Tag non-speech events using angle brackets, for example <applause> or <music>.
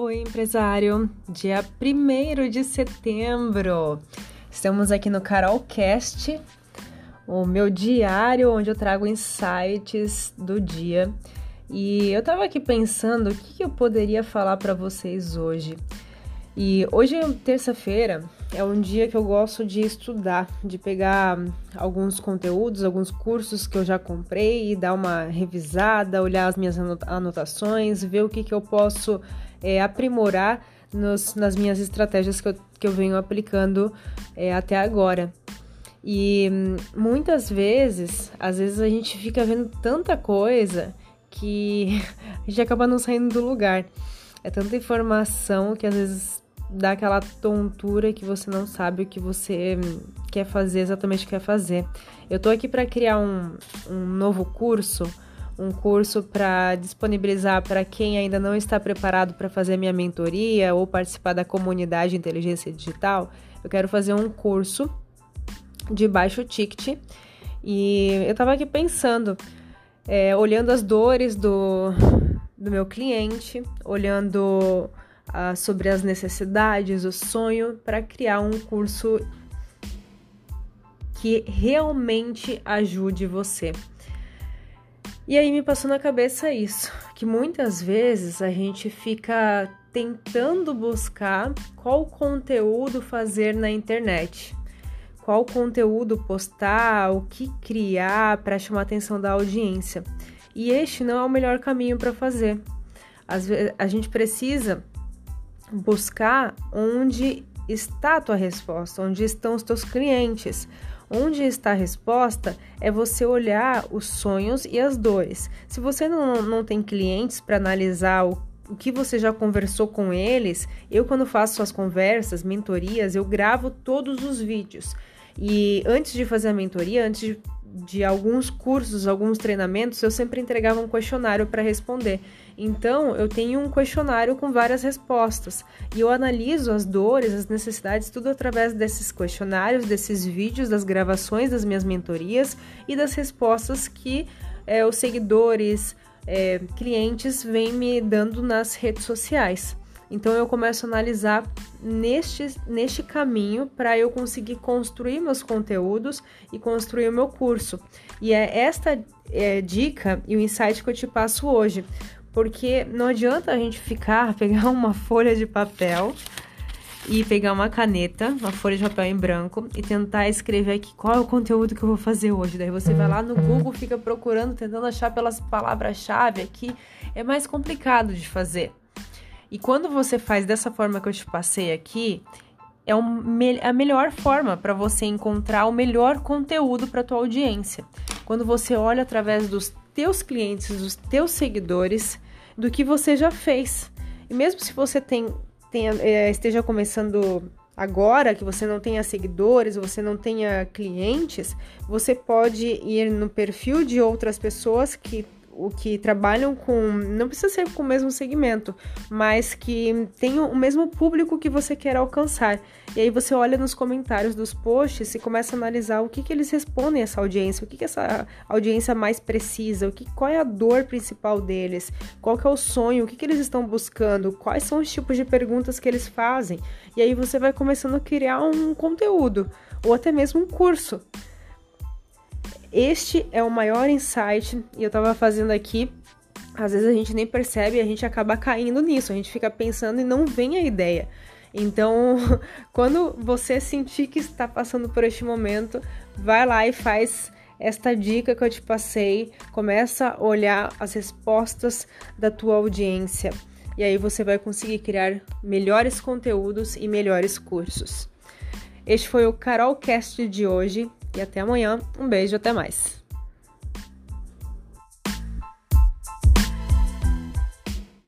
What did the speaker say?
Oi, empresário! Dia 1 de setembro. Estamos aqui no Carolcast, o meu diário onde eu trago insights do dia. E eu tava aqui pensando o que eu poderia falar para vocês hoje. E hoje, terça-feira, é um dia que eu gosto de estudar, de pegar alguns conteúdos, alguns cursos que eu já comprei e dar uma revisada, olhar as minhas anotações, ver o que, que eu posso é, aprimorar nos, nas minhas estratégias que eu, que eu venho aplicando é, até agora. E muitas vezes, às vezes a gente fica vendo tanta coisa que <laughs> a gente acaba não saindo do lugar. É tanta informação que às vezes dá aquela tontura que você não sabe o que você quer fazer, exatamente o que quer fazer. Eu tô aqui para criar um, um novo curso, um curso para disponibilizar para quem ainda não está preparado para fazer minha mentoria ou participar da comunidade Inteligência Digital. Eu quero fazer um curso de baixo ticket e eu estava aqui pensando, é, olhando as dores do, do meu cliente, olhando uh, sobre as necessidades, o sonho, para criar um curso que realmente ajude você. E aí me passou na cabeça isso, que muitas vezes a gente fica tentando buscar qual conteúdo fazer na internet, qual conteúdo postar, o que criar para chamar a atenção da audiência. E este não é o melhor caminho para fazer. Às vezes a gente precisa buscar onde está a tua resposta, onde estão os teus clientes. Onde está a resposta é você olhar os sonhos e as dores. Se você não, não tem clientes para analisar o, o que você já conversou com eles, eu, quando faço as conversas, mentorias, eu gravo todos os vídeos. E antes de fazer a mentoria, antes de de alguns cursos, alguns treinamentos, eu sempre entregava um questionário para responder. Então, eu tenho um questionário com várias respostas e eu analiso as dores, as necessidades, tudo através desses questionários, desses vídeos, das gravações das minhas mentorias e das respostas que é, os seguidores, é, clientes vêm me dando nas redes sociais. Então eu começo a analisar neste, neste caminho para eu conseguir construir meus conteúdos e construir o meu curso. E é esta é, dica e o insight que eu te passo hoje, porque não adianta a gente ficar, <laughs> pegar uma folha de papel e pegar uma caneta, uma folha de papel em branco e tentar escrever aqui qual é o conteúdo que eu vou fazer hoje. Daí você vai lá no Google, fica procurando, tentando achar pelas palavras-chave aqui, é mais complicado de fazer. E quando você faz dessa forma que eu te passei aqui, é a melhor forma para você encontrar o melhor conteúdo para tua audiência. Quando você olha através dos teus clientes, dos teus seguidores, do que você já fez. E mesmo se você tem, tenha, é, esteja começando agora, que você não tenha seguidores, você não tenha clientes, você pode ir no perfil de outras pessoas que o que trabalham com, não precisa ser com o mesmo segmento, mas que tenham o mesmo público que você quer alcançar. E aí você olha nos comentários dos posts e começa a analisar o que, que eles respondem a essa audiência, o que, que essa audiência mais precisa, o que, qual é a dor principal deles, qual que é o sonho, o que, que eles estão buscando, quais são os tipos de perguntas que eles fazem. E aí você vai começando a criar um conteúdo ou até mesmo um curso. Este é o maior insight e eu tava fazendo aqui. Às vezes a gente nem percebe e a gente acaba caindo nisso, a gente fica pensando e não vem a ideia. Então, <laughs> quando você sentir que está passando por este momento, vai lá e faz esta dica que eu te passei, começa a olhar as respostas da tua audiência. E aí você vai conseguir criar melhores conteúdos e melhores cursos. Este foi o Carolcast de hoje e até amanhã. Um beijo, até mais.